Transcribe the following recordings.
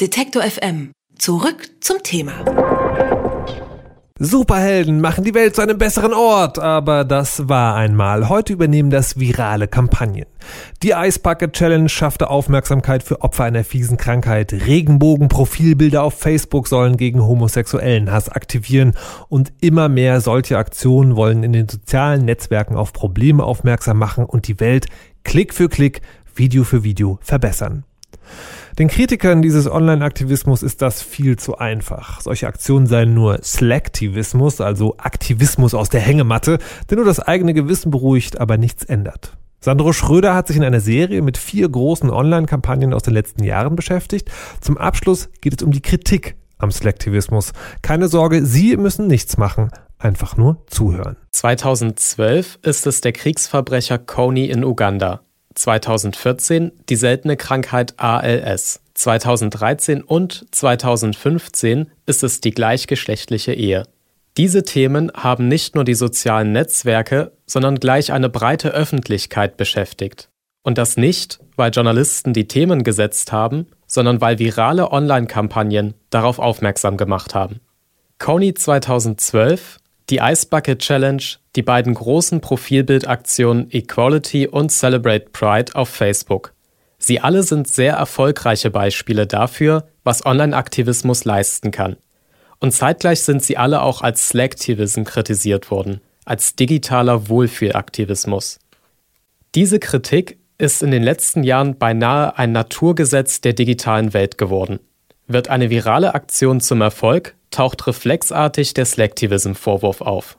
Detektor FM. Zurück zum Thema. Superhelden machen die Welt zu einem besseren Ort, aber das war einmal. Heute übernehmen das virale Kampagnen. Die Ice Bucket Challenge schaffte Aufmerksamkeit für Opfer einer fiesen Krankheit. Regenbogen-Profilbilder auf Facebook sollen gegen homosexuellen Hass aktivieren und immer mehr solche Aktionen wollen in den sozialen Netzwerken auf Probleme aufmerksam machen und die Welt Klick für Klick, Video für Video verbessern. Den Kritikern dieses Online-Aktivismus ist das viel zu einfach. Solche Aktionen seien nur Slacktivismus, also Aktivismus aus der Hängematte, der nur das eigene Gewissen beruhigt, aber nichts ändert. Sandro Schröder hat sich in einer Serie mit vier großen Online-Kampagnen aus den letzten Jahren beschäftigt. Zum Abschluss geht es um die Kritik am Slacktivismus. Keine Sorge, Sie müssen nichts machen, einfach nur zuhören. 2012 ist es der Kriegsverbrecher Kony in Uganda. 2014 die seltene Krankheit ALS. 2013 und 2015 ist es die gleichgeschlechtliche Ehe. Diese Themen haben nicht nur die sozialen Netzwerke, sondern gleich eine breite Öffentlichkeit beschäftigt. Und das nicht, weil Journalisten die Themen gesetzt haben, sondern weil virale Online-Kampagnen darauf aufmerksam gemacht haben. Kony 2012 die Ice Bucket Challenge, die beiden großen Profilbildaktionen Equality und Celebrate Pride auf Facebook. Sie alle sind sehr erfolgreiche Beispiele dafür, was Online-Aktivismus leisten kann. Und zeitgleich sind sie alle auch als Slacktivism kritisiert worden, als digitaler Wohlfühlaktivismus. Diese Kritik ist in den letzten Jahren beinahe ein Naturgesetz der digitalen Welt geworden. Wird eine virale Aktion zum Erfolg, taucht reflexartig der Slacktivism-Vorwurf auf.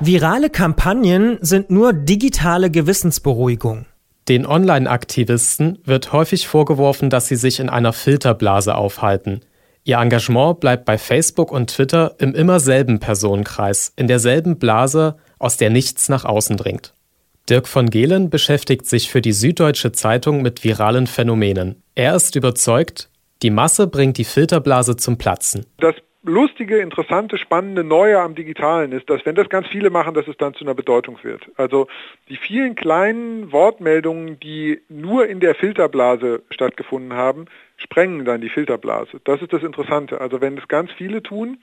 Virale Kampagnen sind nur digitale Gewissensberuhigung. Den Online-Aktivisten wird häufig vorgeworfen, dass sie sich in einer Filterblase aufhalten. Ihr Engagement bleibt bei Facebook und Twitter im immer selben Personenkreis, in derselben Blase, aus der nichts nach außen dringt. Dirk von Gehlen beschäftigt sich für die Süddeutsche Zeitung mit viralen Phänomenen. Er ist überzeugt, die Masse bringt die Filterblase zum Platzen. Das lustige, interessante, spannende Neue am Digitalen ist, dass wenn das ganz viele machen, dass es dann zu einer Bedeutung wird. Also die vielen kleinen Wortmeldungen, die nur in der Filterblase stattgefunden haben, sprengen dann die Filterblase. Das ist das Interessante. Also wenn es ganz viele tun,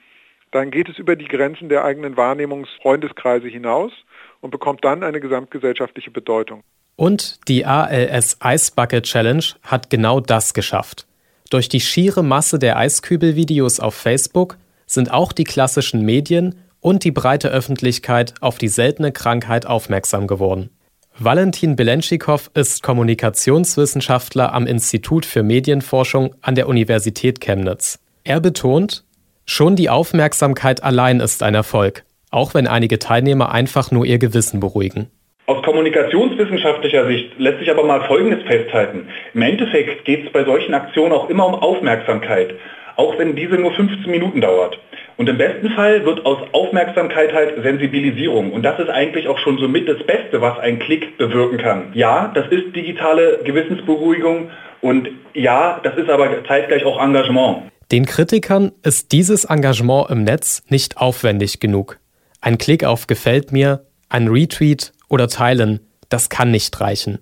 dann geht es über die Grenzen der eigenen Wahrnehmungsfreundeskreise hinaus und bekommt dann eine gesamtgesellschaftliche Bedeutung. Und die ALS Ice Bucket Challenge hat genau das geschafft. Durch die schiere Masse der Eiskübelvideos auf Facebook sind auch die klassischen Medien und die breite Öffentlichkeit auf die seltene Krankheit aufmerksam geworden. Valentin Belenschikow ist Kommunikationswissenschaftler am Institut für Medienforschung an der Universität Chemnitz. Er betont, schon die Aufmerksamkeit allein ist ein Erfolg, auch wenn einige Teilnehmer einfach nur ihr Gewissen beruhigen. Aus kommunikationswissenschaftlicher Sicht lässt sich aber mal Folgendes festhalten. Im Endeffekt geht es bei solchen Aktionen auch immer um Aufmerksamkeit, auch wenn diese nur 15 Minuten dauert. Und im besten Fall wird aus Aufmerksamkeit halt Sensibilisierung. Und das ist eigentlich auch schon somit das Beste, was ein Klick bewirken kann. Ja, das ist digitale Gewissensberuhigung und ja, das ist aber zeitgleich auch Engagement. Den Kritikern ist dieses Engagement im Netz nicht aufwendig genug. Ein Klick auf Gefällt mir, ein Retweet oder Teilen, das kann nicht reichen.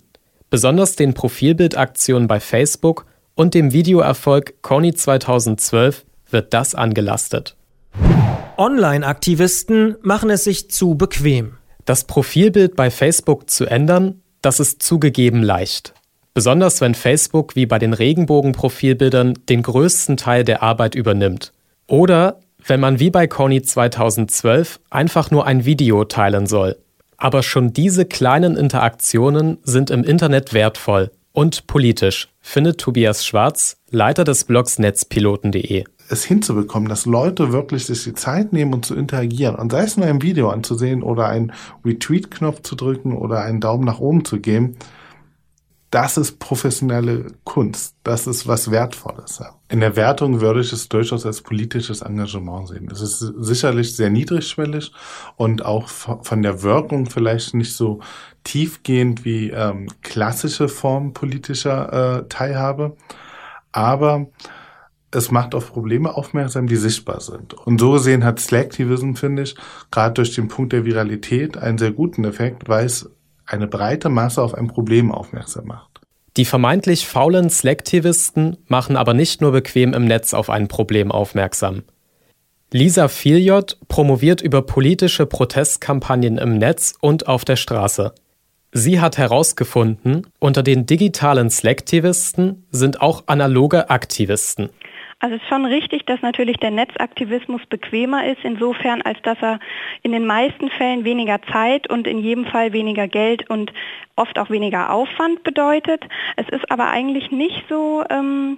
Besonders den Profilbildaktionen bei Facebook und dem Videoerfolg Conny 2012 wird das angelastet. Online-Aktivisten machen es sich zu bequem. Das Profilbild bei Facebook zu ändern, das ist zugegeben leicht. Besonders wenn Facebook wie bei den Regenbogen-Profilbildern den größten Teil der Arbeit übernimmt. Oder wenn man wie bei Conny 2012 einfach nur ein Video teilen soll. Aber schon diese kleinen Interaktionen sind im Internet wertvoll und politisch, findet Tobias Schwarz, Leiter des Blogs netzpiloten.de es hinzubekommen, dass Leute wirklich sich die Zeit nehmen und zu interagieren und sei es nur ein Video anzusehen oder einen Retweet-Knopf zu drücken oder einen Daumen nach oben zu geben, das ist professionelle Kunst. Das ist was Wertvolles. In der Wertung würde ich es durchaus als politisches Engagement sehen. Es ist sicherlich sehr niedrigschwellig und auch von der Wirkung vielleicht nicht so tiefgehend wie ähm, klassische Formen politischer äh, Teilhabe. Aber es macht auf Probleme aufmerksam, die sichtbar sind. Und so gesehen hat Slacktivism, finde ich, gerade durch den Punkt der Viralität einen sehr guten Effekt, weil es eine breite Masse auf ein Problem aufmerksam macht. Die vermeintlich faulen Slacktivisten machen aber nicht nur bequem im Netz auf ein Problem aufmerksam. Lisa Filjot promoviert über politische Protestkampagnen im Netz und auf der Straße. Sie hat herausgefunden, unter den digitalen Slacktivisten sind auch analoge Aktivisten. Also es ist schon richtig, dass natürlich der Netzaktivismus bequemer ist, insofern als dass er in den meisten Fällen weniger Zeit und in jedem Fall weniger Geld und oft auch weniger Aufwand bedeutet. Es ist aber eigentlich nicht so, ähm,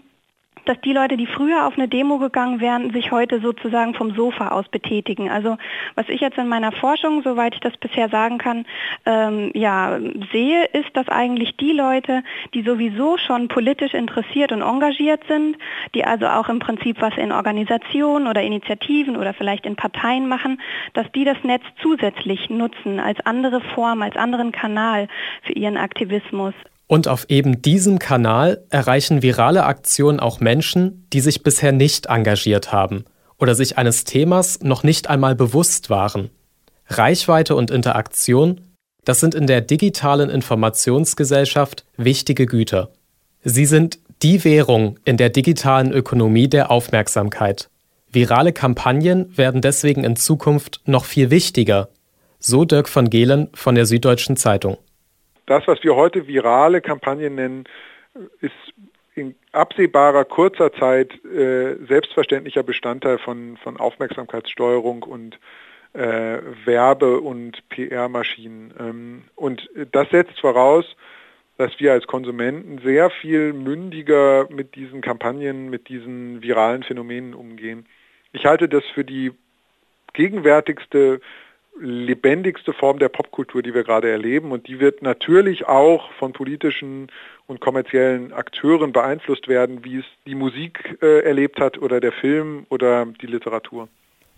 dass die Leute, die früher auf eine Demo gegangen wären, sich heute sozusagen vom Sofa aus betätigen. Also was ich jetzt in meiner Forschung, soweit ich das bisher sagen kann, ähm, ja, sehe, ist, dass eigentlich die Leute, die sowieso schon politisch interessiert und engagiert sind, die also auch im Prinzip was in Organisationen oder Initiativen oder vielleicht in Parteien machen, dass die das Netz zusätzlich nutzen als andere Form, als anderen Kanal für ihren Aktivismus. Und auf eben diesem Kanal erreichen virale Aktionen auch Menschen, die sich bisher nicht engagiert haben oder sich eines Themas noch nicht einmal bewusst waren. Reichweite und Interaktion, das sind in der digitalen Informationsgesellschaft wichtige Güter. Sie sind die Währung in der digitalen Ökonomie der Aufmerksamkeit. Virale Kampagnen werden deswegen in Zukunft noch viel wichtiger, so Dirk von Gehlen von der Süddeutschen Zeitung das, was wir heute virale Kampagnen nennen, ist in absehbarer kurzer Zeit äh, selbstverständlicher Bestandteil von, von Aufmerksamkeitssteuerung und äh, Werbe- und PR-Maschinen. Ähm, und das setzt voraus, dass wir als Konsumenten sehr viel mündiger mit diesen Kampagnen, mit diesen viralen Phänomenen umgehen. Ich halte das für die gegenwärtigste lebendigste Form der Popkultur, die wir gerade erleben. Und die wird natürlich auch von politischen und kommerziellen Akteuren beeinflusst werden, wie es die Musik äh, erlebt hat oder der Film oder die Literatur.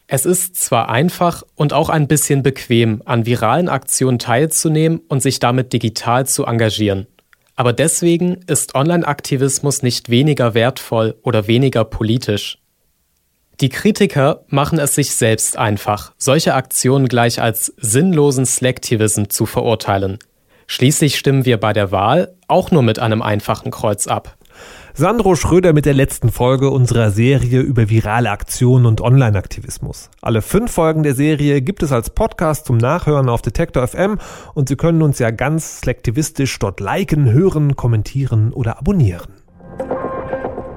Es ist zwar einfach und auch ein bisschen bequem, an viralen Aktionen teilzunehmen und sich damit digital zu engagieren. Aber deswegen ist Online-Aktivismus nicht weniger wertvoll oder weniger politisch. Die Kritiker machen es sich selbst einfach, solche Aktionen gleich als sinnlosen Slacktivism zu verurteilen. Schließlich stimmen wir bei der Wahl auch nur mit einem einfachen Kreuz ab. Sandro Schröder mit der letzten Folge unserer Serie über virale Aktionen und Online-Aktivismus. Alle fünf Folgen der Serie gibt es als Podcast zum Nachhören auf Detektor FM und Sie können uns ja ganz slacktivistisch dort liken, hören, kommentieren oder abonnieren.